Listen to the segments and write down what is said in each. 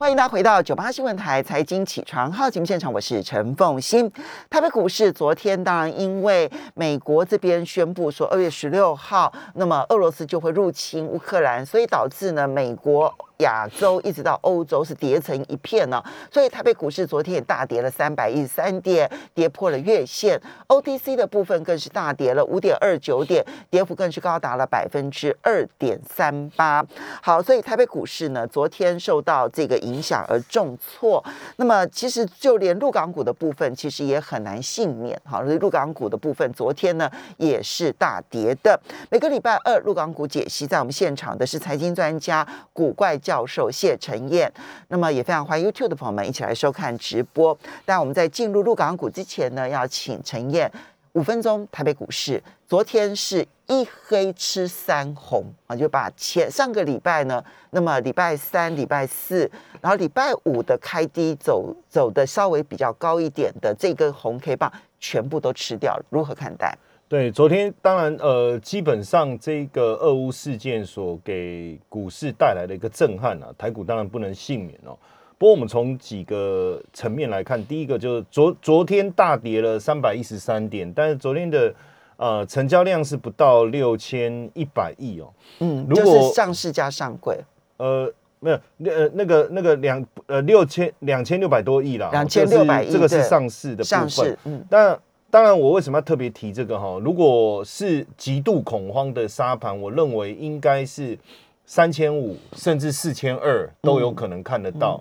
欢迎大家回到九八新闻台财经起床号节目现场，我是陈凤欣。台北股市昨天当然因为美国这边宣布说二月十六号，那么俄罗斯就会入侵乌克兰，所以导致呢美国。亚洲一直到欧洲是跌成一片呢，所以台北股市昨天也大跌了三百一十三点，跌破了月线。OTC 的部分更是大跌了五点二九点，跌幅更是高达了百分之二点三八。好，所以台北股市呢，昨天受到这个影响而重挫。那么其实就连陆港股的部分，其实也很难幸免。好，所以陆港股的部分昨天呢也是大跌的。每个礼拜二陆港股解析，在我们现场的是财经专家古怪。教授谢晨燕，那么也非常欢迎 YouTube 的朋友们一起来收看直播。但我们在进入入港股之前呢，要请陈燕五分钟台北股市。昨天是一黑吃三红啊，就把前上个礼拜呢，那么礼拜三、礼拜四，然后礼拜五的开低走走的稍微比较高一点的这根红 K 棒，全部都吃掉。如何看待？对，昨天当然，呃，基本上这个俄乌事件所给股市带来的一个震撼啊，台股当然不能幸免哦。不过我们从几个层面来看，第一个就是昨昨天大跌了三百一十三点，但是昨天的呃成交量是不到六千一百亿哦。嗯，如果上市加上柜，呃，没有，那那个那个两呃六千两千六百多亿啦，两千六百亿，这个是上市的部分，嗯，但。当然，我为什么要特别提这个哈？如果是极度恐慌的沙盘，我认为应该是三千五甚至四千二都有可能看得到。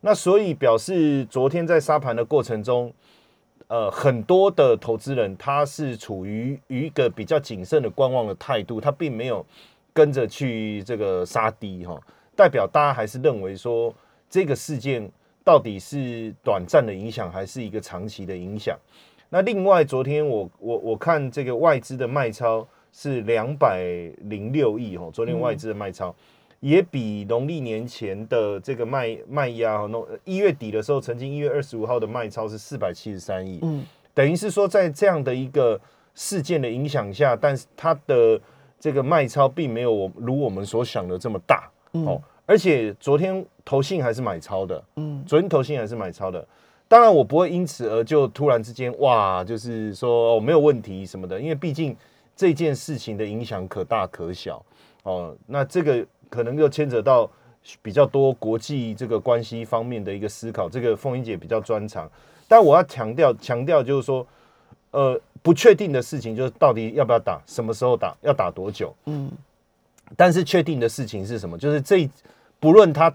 那所以表示昨天在沙盘的过程中，呃，很多的投资人他是处于一个比较谨慎的观望的态度，他并没有跟着去这个杀低哈，代表大家还是认为说这个事件到底是短暂的影响，还是一个长期的影响。那另外，昨天我我我看这个外资的卖超是两百零六亿哦，昨天外资的卖超也比农历年前的这个卖卖压哦，一月底的时候，曾经一月二十五号的卖超是四百七十三亿，嗯，等于是说在这样的一个事件的影响下，但是它的这个卖超并没有我如我们所想的这么大哦，而且昨天投信还是买超的，嗯，昨天投信还是买超的。当然，我不会因此而就突然之间哇，就是说哦没有问题什么的，因为毕竟这件事情的影响可大可小哦。那这个可能又牵扯到比较多国际这个关系方面的一个思考，这个凤英姐比较专长。但我要强调强调就是说，呃，不确定的事情就是到底要不要打，什么时候打，要打多久？嗯。但是确定的事情是什么？就是这不论他。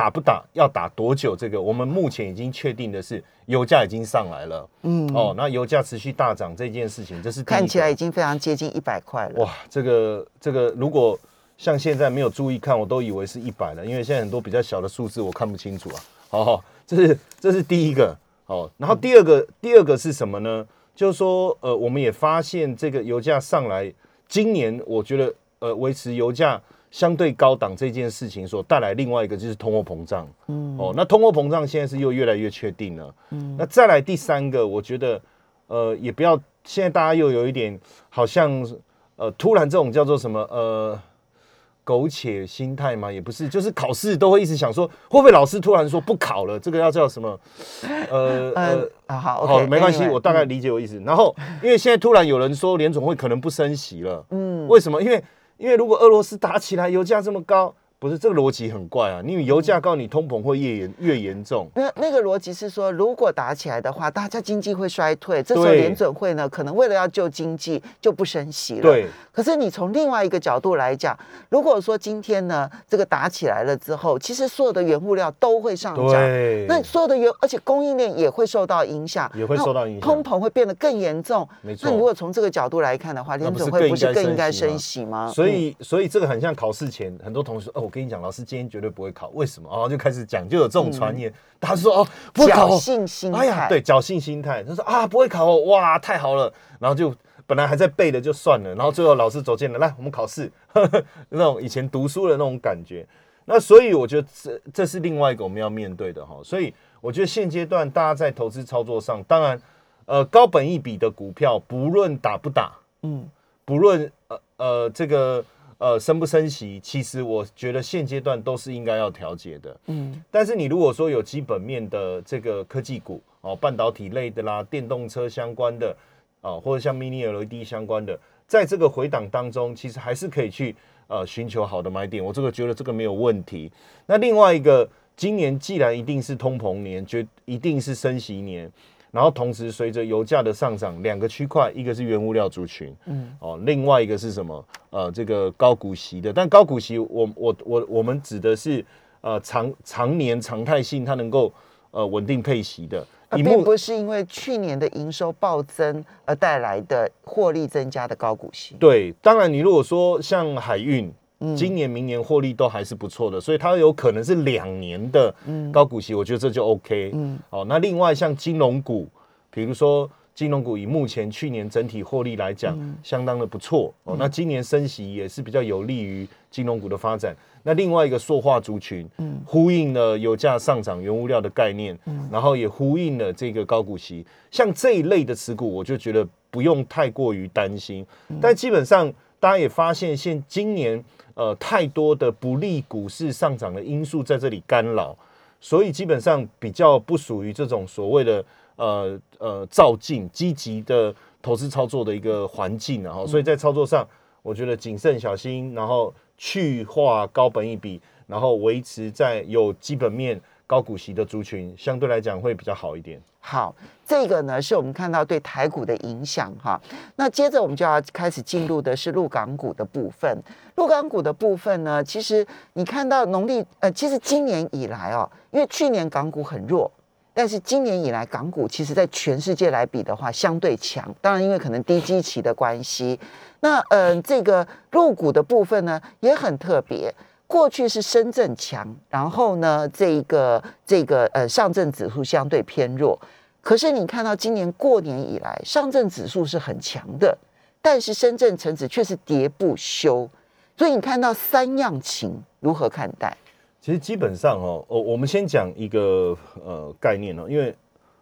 打不打要打多久？这个我们目前已经确定的是，油价已经上来了。嗯，哦，那油价持续大涨这件事情，这是看起来已经非常接近一百块了。哇，这个这个，如果像现在没有注意看，我都以为是一百了，因为现在很多比较小的数字我看不清楚啊。好，这是这是第一个。哦，然后第二个第二个是什么呢？就是说，呃，我们也发现这个油价上来，今年我觉得，呃，维持油价。相对高档这件事情所带来另外一个就是通货膨胀，嗯，哦，那通货膨胀现在是又越来越确定了，嗯，那再来第三个，我觉得，呃，也不要现在大家又有一点好像，呃，突然这种叫做什么，呃，苟且心态嘛，也不是，就是考试都会一直想说，会不会老师突然说不考了，这个要叫什么？呃呃，好，好，没关系，我大概理解我意思。然后，因为现在突然有人说联总会可能不升息了，嗯，为什么？因为因为如果俄罗斯打起来，油价这么高。不是这个逻辑很怪啊！因为油价高，你通膨会越严越严重。那那个逻辑是说，如果打起来的话，大家经济会衰退，这时候联准会呢，可能为了要救经济，就不升息了。对。可是你从另外一个角度来讲，如果说今天呢，这个打起来了之后，其实所有的原物料都会上涨，那所有的原，而且供应链也会受到影响，也会受到影响，通膨会变得更严重。没错。那如果从这个角度来看的话，联准会不是更应该升息吗？所以，所以这个很像考试前，很多同学哦，我跟你讲，老师今天。绝对不会考，为什么？然后就开始讲，就有这种传言。他说：“哦，不考，侥幸心态。哎呀，对，侥幸心态。他说啊，不会考哦，哇，太好了。然后就本来还在背的就算了，然后最后老师走进来，来，我们考试，那种以前读书的那种感觉。那所以我觉得这这是另外一个我们要面对的哈。所以我觉得现阶段大家在投资操作上，当然，呃，高本一笔的股票，不论打不打，嗯，不论呃呃这个。”呃升不升息，其实我觉得现阶段都是应该要调节的。嗯，但是你如果说有基本面的这个科技股哦，半导体类的啦，电动车相关的啊，或者像 Mini LED 相关的，在这个回档当中，其实还是可以去呃寻求好的买点。我这个觉得这个没有问题。那另外一个，今年既然一定是通膨年，绝一定是升息年。然后同时随着油价的上涨，两个区块，一个是原物料族群，嗯，哦，另外一个是什么？呃，这个高股息的，但高股息，我我我我们指的是呃长常年常态性，它能够呃稳定配息的，并不是因为去年的营收暴增而带来的获利增加的高股息。对，当然你如果说像海运。今年、明年获利都还是不错的，所以它有可能是两年的高股息，我觉得这就 OK。嗯，哦，那另外像金融股，比如说金融股以目前去年整体获利来讲，相当的不错哦。那今年升息也是比较有利于金融股的发展。那另外一个塑化族群，嗯，呼应了油价上涨、原物料的概念，嗯，然后也呼应了这个高股息。像这一类的持股，我就觉得不用太过于担心。但基本上大家也发现，现今年。呃，太多的不利股市上涨的因素在这里干扰，所以基本上比较不属于这种所谓的呃呃造进积极的投资操作的一个环境啊。所以在操作上，我觉得谨慎小心，然后去化高本一笔，然后维持在有基本面高股息的族群，相对来讲会比较好一点。好，这个呢是我们看到对台股的影响哈。那接着我们就要开始进入的是陆港股的部分。陆港股的部分呢，其实你看到农历呃，其实今年以来哦，因为去年港股很弱，但是今年以来港股其实在全世界来比的话相对强。当然，因为可能低基期的关系。那呃，这个入股的部分呢也很特别。过去是深圳强，然后呢，这一个这个呃上证指数相对偏弱。可是你看到今年过年以来，上证指数是很强的，但是深圳成指却是跌不休。所以你看到三样情如何看待？其实基本上哦，我我们先讲一个呃概念哦，因为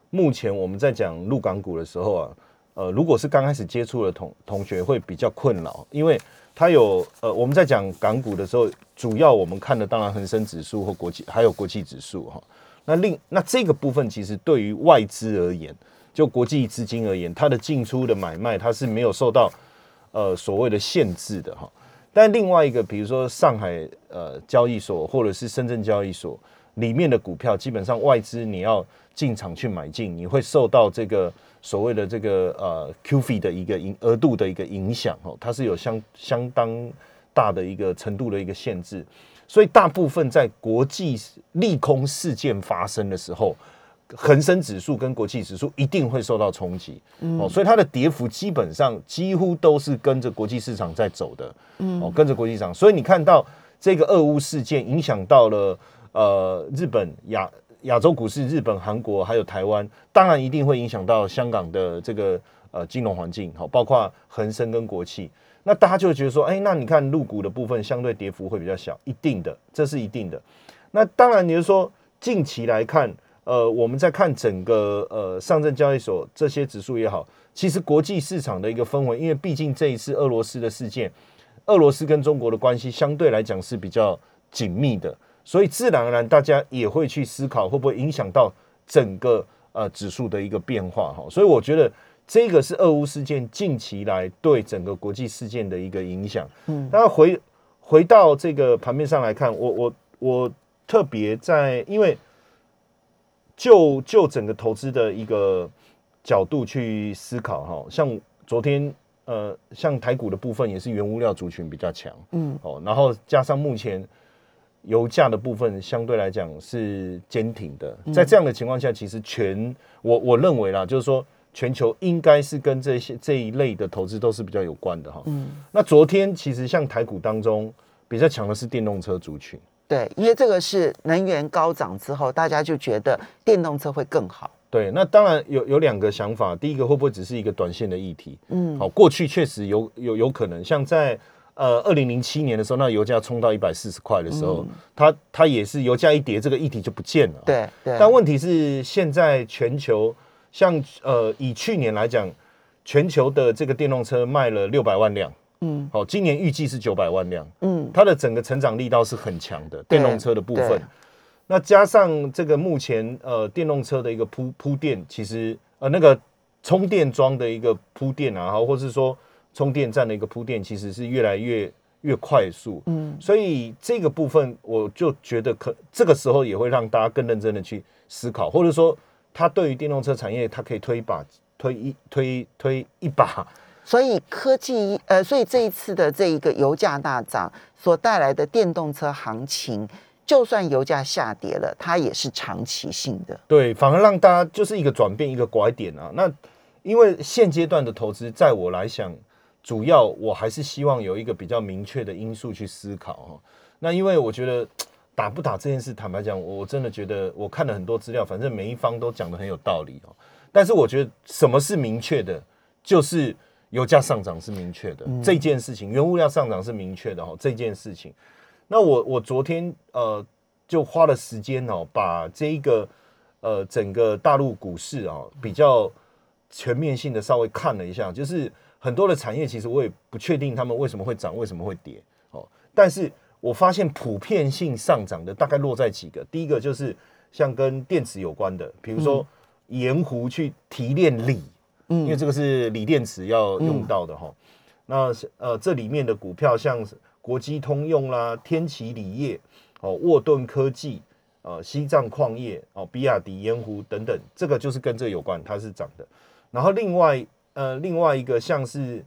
目前我们在讲陆港股的时候啊，呃，如果是刚开始接触的同同学会比较困扰，因为。它有呃，我们在讲港股的时候，主要我们看的当然恒生指数或国际，还有国际指数哈。那另那这个部分其实对于外资而言，就国际资金而言，它的进出的买卖它是没有受到呃所谓的限制的哈。但另外一个，比如说上海呃交易所或者是深圳交易所里面的股票，基本上外资你要进场去买进，你会受到这个。所谓的这个呃 Q fee 的一个影额度的一个影响哦，它是有相相当大的一个程度的一个限制，所以大部分在国际利空事件发生的时候，恒生指数跟国际指数一定会受到冲击哦，所以它的跌幅基本上几乎都是跟着国际市场在走的，嗯。哦，跟着国际市场，所以你看到这个俄乌事件影响到了呃日本亚。亚洲股市，日本、韩国还有台湾，当然一定会影响到香港的这个呃金融环境，好，包括恒生跟国企。那大家就觉得说，哎，那你看入股的部分相对跌幅会比较小，一定的，这是一定的。那当然，你是说近期来看，呃，我们在看整个呃上证交易所这些指数也好，其实国际市场的一个氛围，因为毕竟这一次俄罗斯的事件，俄罗斯跟中国的关系相对来讲是比较紧密的。所以自然而然，大家也会去思考会不会影响到整个呃指数的一个变化哈。所以我觉得这个是俄乌事件近期来对整个国际事件的一个影响。嗯，那回回到这个盘面上来看，我我我特别在因为就就整个投资的一个角度去思考哈，像昨天呃像台股的部分也是原物料族群比较强，嗯哦，然后加上目前。油价的部分相对来讲是坚挺的，在这样的情况下，其实全我我认为啦，就是说全球应该是跟这些这一类的投资都是比较有关的哈。嗯，那昨天其实像台股当中比较强的是电动车族群，对，因为这个是能源高涨之后，大家就觉得电动车会更好。对，那当然有有两个想法，第一个会不会只是一个短线的议题？嗯，好，过去确实有有有可能，像在。呃，二零零七年的时候，那油价冲到一百四十块的时候，它它也是油价一跌，这个议题就不见了。对对。但问题是，现在全球像呃，以去年来讲，全球的这个电动车卖了六百万辆，嗯，好，今年预计是九百万辆，嗯，它的整个成长力道是很强的，电动车的部分。那加上这个目前呃电动车的一个铺铺垫，其实呃那个充电桩的一个铺垫啊，或者是说充电站的一个铺垫，其实是越来越越快速。嗯，所以这个部分我就觉得可这个时候也会让大家更认真的去思考，或者说它对于电动车产业，它可以推一把推一推推一把。所以科技呃，所以这一次的这一个油价大涨所带来的电动车行情。就算油价下跌了，它也是长期性的。对，反而让大家就是一个转变，一个拐点啊。那因为现阶段的投资，在我来讲，主要我还是希望有一个比较明确的因素去思考哈。那因为我觉得 打不打这件事，坦白讲，我真的觉得我看了很多资料，反正每一方都讲的很有道理哦。但是我觉得什么是明确的，就是油价上涨是明确的这件事情，原物料上涨是明确的哈这件事情。那我我昨天呃就花了时间哦，把这一个呃整个大陆股市啊比较全面性的稍微看了一下，就是很多的产业其实我也不确定他们为什么会涨，为什么会跌哦。但是我发现普遍性上涨的大概落在几个，第一个就是像跟电池有关的，比如说盐湖去提炼锂，嗯，因为这个是锂电池要用到的哈。那呃这里面的股票像。国际通用啦，天齐锂业，哦，沃顿科技，呃，西藏矿业，哦，比亚迪、盐湖等等，这个就是跟这有关，它是涨的。然后另外，呃，另外一个像是，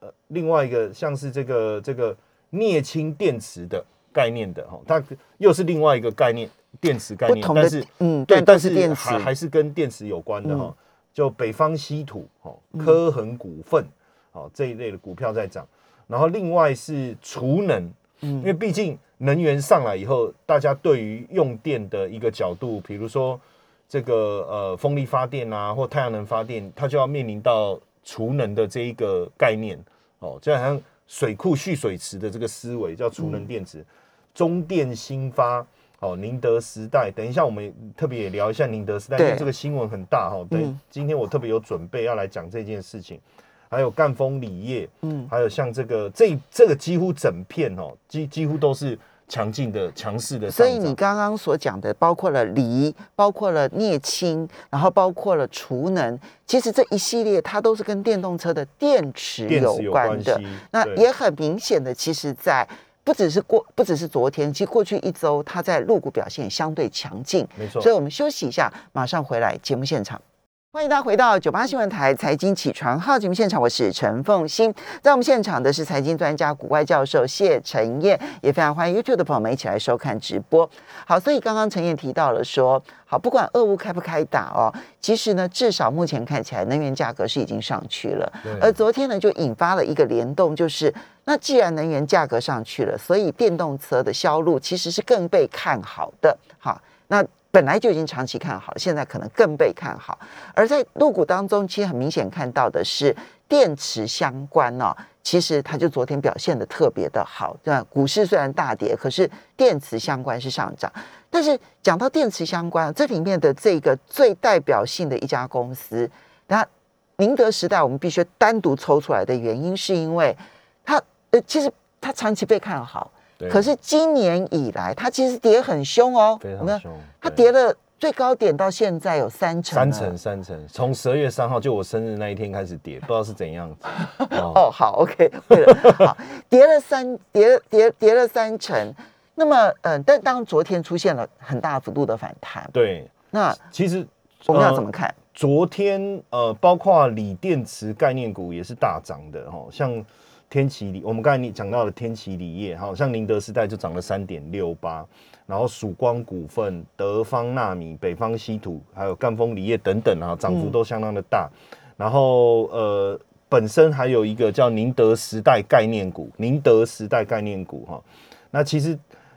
呃，另外一个像是这个这个镍氢电池的概念的哈，它又是另外一个概念，电池概念，但是嗯，对，但是电还还是跟电池有关的哈，就北方稀土，哦，科恒股份，哦，这一类的股票在涨。然后另外是储能，嗯，因为毕竟能源上来以后，大家对于用电的一个角度，比如说这个呃风力发电啊，或太阳能发电，它就要面临到储能的这一个概念哦，就好像水库蓄水池的这个思维叫储能电池。中电新发哦，宁德时代，等一下我们特别也聊一下宁德时代，因为这个新闻很大哈。对，今天我特别有准备要来讲这件事情。还有赣锋锂业，嗯，还有像这个这这个几乎整片哦，几几乎都是强劲的、强势的。所以你刚刚所讲的，包括了锂，包括了镍氢，然后包括了储能，其实这一系列它都是跟电动车的电池有关的。那也很明显的，其实，在不只是过，不只是昨天，其实过去一周，它在入股表现相对强劲。没错。所以我们休息一下，马上回来节目现场。欢迎大家回到九八新闻台财经起床号节目现场，我是陈凤欣。在我们现场的是财经专家、古外教授谢晨燕，也非常欢迎 YouTube 的朋友们一起来收看直播。好，所以刚刚陈燕提到了说，好，不管俄乌开不开打哦，其实呢，至少目前看起来能源价格是已经上去了。而昨天呢，就引发了一个联动，就是那既然能源价格上去了，所以电动车的销路其实是更被看好的。好，那。本来就已经长期看好，现在可能更被看好。而在入股当中，其实很明显看到的是电池相关哦，其实它就昨天表现的特别的好，对吧？股市虽然大跌，可是电池相关是上涨。但是讲到电池相关，这里面的这个最代表性的一家公司，那宁德时代，我们必须单独抽出来的原因，是因为它呃，其实它长期被看好。可是今年以来，它其实跌很凶哦，非常凶。它跌了最高点到现在有三成，三成三成。从十二月三号就我生日那一天开始跌，不知道是怎样子。哦，好，OK，好，跌了三跌跌跌了三成。那么，嗯，但当昨天出现了很大幅度的反弹，对。那其实我们要怎么看？昨天呃，包括锂电池概念股也是大涨的哦，像。天齐锂，我们刚才你讲到的天齐锂业，好像宁德时代就涨了三点六八，然后曙光股份、德方纳米、北方稀土，还有赣锋锂业等等啊，涨幅都相当的大。然后呃，本身还有一个叫宁德时代概念股，宁德时代概念股哈，那其实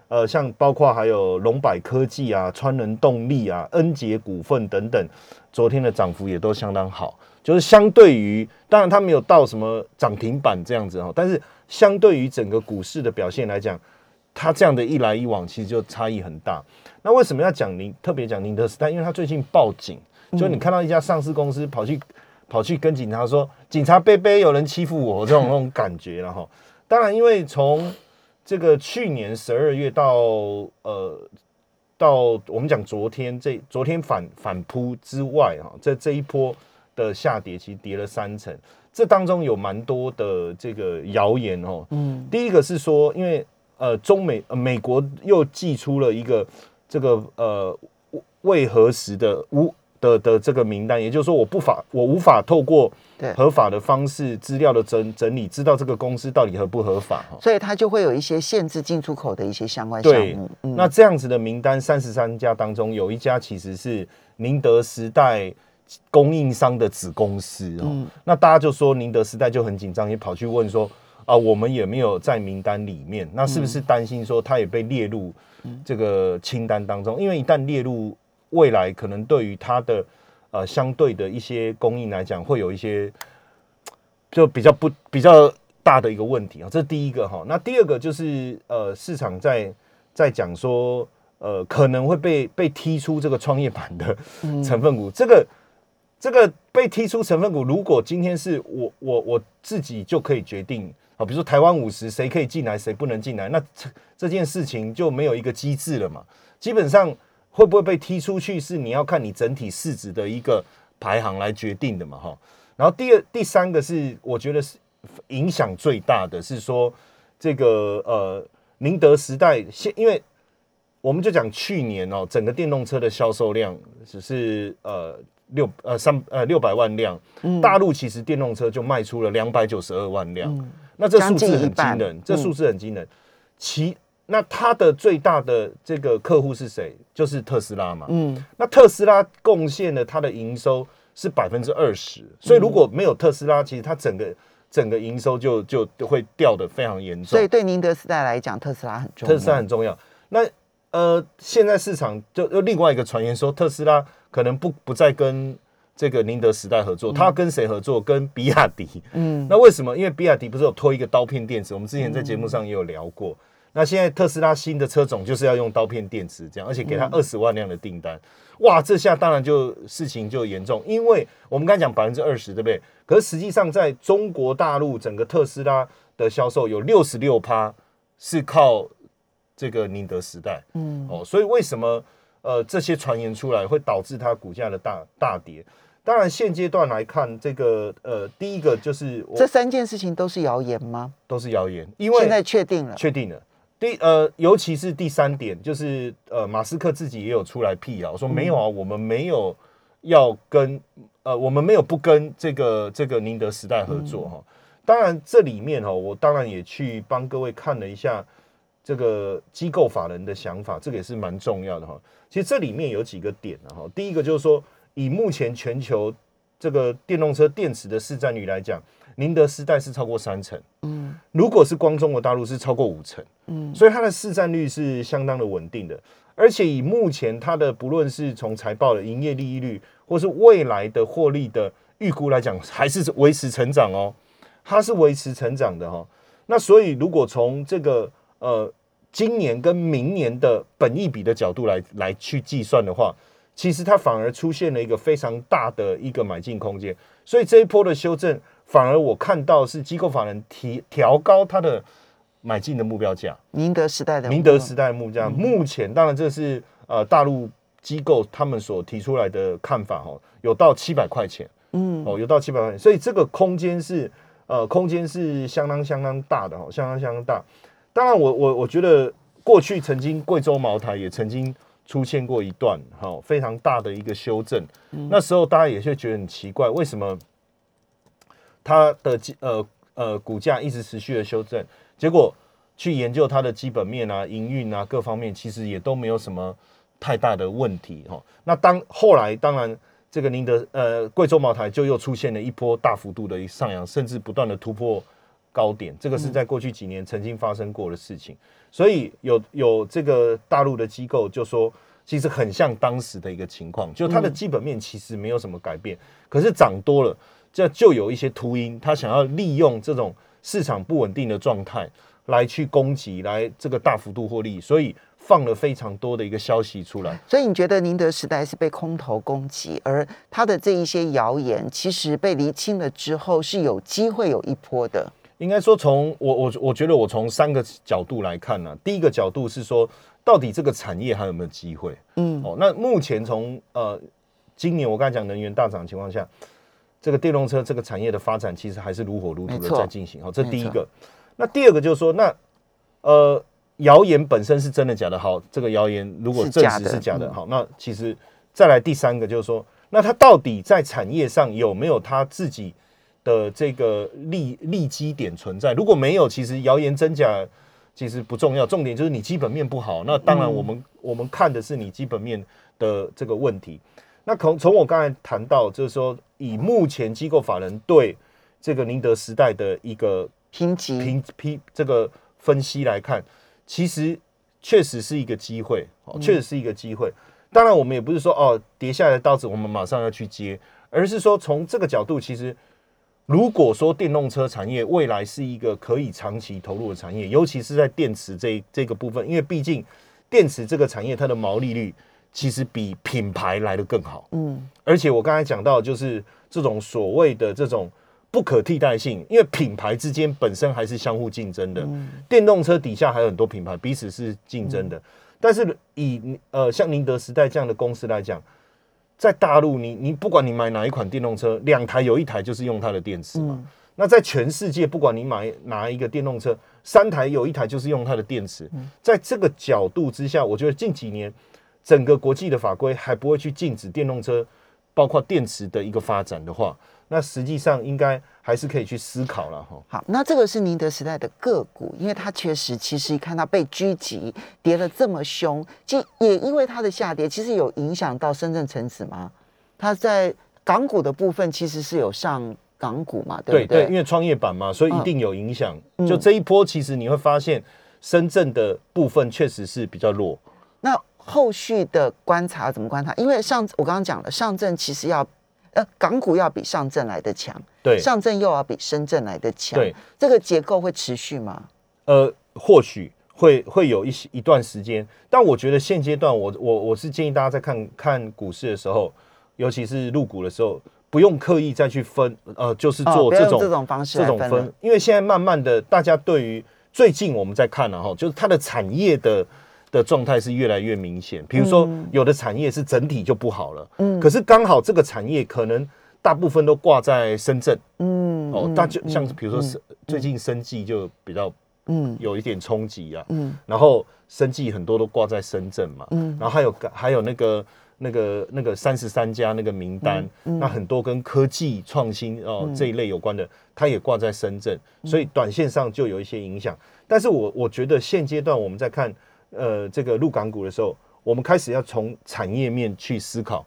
呃，像包括还有龙柏科技啊、川能动力啊、恩捷股份等等，昨天的涨幅也都相当好。就是相对于，当然它没有到什么涨停板这样子哈，但是相对于整个股市的表现来讲，它这样的一来一往，其实就差异很大。那为什么要讲宁特别讲宁德时代？因为它最近报警，就你看到一家上市公司跑去跑去跟警察说：“警察贝贝有人欺负我。”这种那种感觉了哈。当然，因为从这个去年十二月到呃到我们讲昨天这昨天反反扑之外哈，在这一波的下跌其实跌了三成，这当中有蛮多的这个谣言哦。嗯，第一个是说，因为呃中美美国又寄出了一个这个呃未核实的无。的的这个名单，也就是说，我不法，我无法透过合法的方式资料的整整理，知道这个公司到底合不合法所以它就会有一些限制进出口的一些相关项目。那这样子的名单，三十三家当中，有一家其实是宁德时代供应商的子公司哦。那大家就说宁德时代就很紧张，也跑去问说啊，我们有没有在名单里面？那是不是担心说它也被列入这个清单当中？因为一旦列入。未来可能对于它的呃相对的一些供应来讲，会有一些就比较不比较大的一个问题啊，这是第一个哈。那第二个就是呃市场在在讲说呃可能会被被踢出这个创业板的成分股，这个这个被踢出成分股，如果今天是我我我自己就可以决定啊，比如说台湾五十谁可以进来，谁不能进来，那这这件事情就没有一个机制了嘛，基本上。会不会被踢出去？是你要看你整体市值的一个排行来决定的嘛？哈。然后第二、第三个是，我觉得是影响最大的是说，这个呃，宁德时代现，因为我们就讲去年哦，整个电动车的销售量只是呃六呃三呃六百万辆，大陆其实电动车就卖出了两百九十二万辆，那这数字很惊人，这数字很惊人。其那它的最大的这个客户是谁？就是特斯拉嘛。嗯，那特斯拉贡献了它的营收是百分之二十，所以如果没有特斯拉，其实它整个整个营收就就会掉的非常严重。所以对宁德时代来讲，特斯拉很重要。特斯拉很重要。那呃，现在市场就又另外一个传言说，特斯拉可能不不再跟这个宁德时代合作，他要跟谁合作？跟比亚迪。嗯，那为什么？因为比亚迪不是有推一个刀片电池？我们之前在节目上也有聊过。那现在特斯拉新的车种就是要用刀片电池这样，而且给他二十万辆的订单，哇，这下当然就事情就严重，因为我们刚才讲百分之二十，对不对？可是实际上在中国大陆整个特斯拉的销售有六十六趴是靠这个宁德时代，嗯，哦，所以为什么呃这些传言出来会导致它股价的大大跌？当然现阶段来看，这个呃第一个就是这三件事情都是谣言吗？都是谣言，因为现在确定了，确定了。第呃，尤其是第三点，就是呃，马斯克自己也有出来辟谣，说没有啊，我们没有要跟呃，我们没有不跟这个这个宁德时代合作哈。当然，这里面哈，我当然也去帮各位看了一下这个机构法人的想法，这个也是蛮重要的哈。其实这里面有几个点哈，第一个就是说，以目前全球这个电动车电池的市占率来讲。宁德时代是超过三成，嗯，如果是光中国大陆是超过五成，嗯，所以它的市占率是相当的稳定的，而且以目前它的不论是从财报的营业利益率，或是未来的获利的预估来讲，还是维持成长哦，它是维持成长的哈。那所以如果从这个呃今年跟明年的本益比的角度来来去计算的话，其实它反而出现了一个非常大的一个买进空间，所以这一波的修正。反而我看到是机构法人提调高它的买进的目标价，宁德时代的宁德时代的目标价，目前当然这是呃大陆机构他们所提出来的看法哦，有到七百块钱，嗯，哦有到七百块钱，所以这个空间是呃空间是相当相当大的哈，相当相当大。当然我我我觉得过去曾经贵州茅台也曾经出现过一段哈非常大的一个修正，那时候大家也是觉得很奇怪，为什么？它的基呃呃股价一直持续的修正，结果去研究它的基本面啊、营运啊各方面，其实也都没有什么太大的问题哈。那当后来当然这个宁德呃贵州茅台就又出现了一波大幅度的上扬，甚至不断的突破高点，这个是在过去几年曾经发生过的事情。所以有有这个大陆的机构就说，其实很像当时的一个情况，就它的基本面其实没有什么改变，可是涨多了。这就有一些秃鹰，他想要利用这种市场不稳定的状态来去攻击，来这个大幅度获利，所以放了非常多的一个消息出来。所以你觉得宁德时代是被空头攻击，而他的这一些谣言其实被厘清了之后是有机会有一波的。应该说，从我我我觉得我从三个角度来看呢。第一个角度是说，到底这个产业还有没有机会？嗯，哦，那目前从呃今年我刚才讲能源大涨的情况下，这个电动车这个产业的发展其实还是如火如荼的在进行。好，这第一个。那第二个就是说，那呃谣言本身是真的假的？好，这个谣言如果证实是假的，好，那其实再来第三个就是说，那它到底在产业上有没有它自己？的这个利利基点存在，如果没有，其实谣言真假其实不重要，重点就是你基本面不好。那当然，我们我们看的是你基本面的这个问题。那从从我刚才谈到，就是说以目前机构法人对这个宁德时代的一个评级评批这个分析来看，其实确实是一个机会，确实是一个机会。当然，我们也不是说哦跌下来的刀子我们马上要去接，而是说从这个角度，其实。如果说电动车产业未来是一个可以长期投入的产业，尤其是在电池这这个部分，因为毕竟电池这个产业它的毛利率其实比品牌来的更好。嗯，而且我刚才讲到，就是这种所谓的这种不可替代性，因为品牌之间本身还是相互竞争的。电动车底下还有很多品牌彼此是竞争的，但是以呃像宁德时代这样的公司来讲。在大陆，你你不管你买哪一款电动车，两台有一台就是用它的电池嘛。那在全世界，不管你买哪一个电动车，三台有一台就是用它的电池。在这个角度之下，我觉得近几年整个国际的法规还不会去禁止电动车，包括电池的一个发展的话。那实际上应该还是可以去思考了哈。好，那这个是宁德时代的个股，因为它确实其实一看到被狙击跌了这么凶，即也因为它的下跌，其实有影响到深圳成指吗？它在港股的部分其实是有上港股嘛，对不对？对，因为创业板嘛，所以一定有影响。就这一波，其实你会发现深圳的部分确实是比较弱。那后续的观察怎么观察？因为上我刚刚讲了，上证其实要。呃，港股要比上证来的强，对，上证又要比深圳来的强，对，这个结构会持续吗？呃，或许会会有一些一段时间，但我觉得现阶段，我我我是建议大家在看看股市的时候，尤其是入股的时候，不用刻意再去分，呃，就是做这种这种方式这种分，因为现在慢慢的，大家对于最近我们在看了哈，就是它的产业的。的状态是越来越明显，比如说有的产业是整体就不好了，嗯，可是刚好这个产业可能大部分都挂在深圳，嗯，哦，大就像比如说是最近生计就比较，嗯，有一点冲击啊，嗯，然后生计很多都挂在深圳嘛，嗯，然后还有还有那个那个那个三十三家那个名单，那很多跟科技创新哦这一类有关的，它也挂在深圳，所以短线上就有一些影响，但是我我觉得现阶段我们在看。呃，这个入港股的时候，我们开始要从产业面去思考，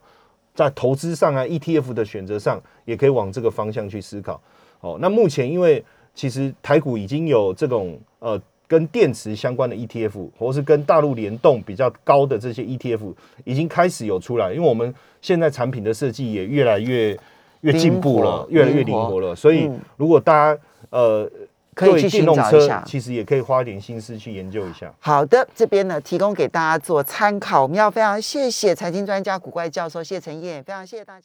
在投资上啊，ETF 的选择上，也可以往这个方向去思考。哦，那目前因为其实台股已经有这种呃跟电池相关的 ETF，或是跟大陆联动比较高的这些 ETF，已经开始有出来。因为我们现在产品的设计也越来越越进步了，越来越灵活了。所以如果大家呃。可以去寻找一下，其实也可以花点心思去研究一下。好的，这边呢提供给大家做参考。我们要非常谢谢财经专家古怪教授谢承彦，非常谢谢大家。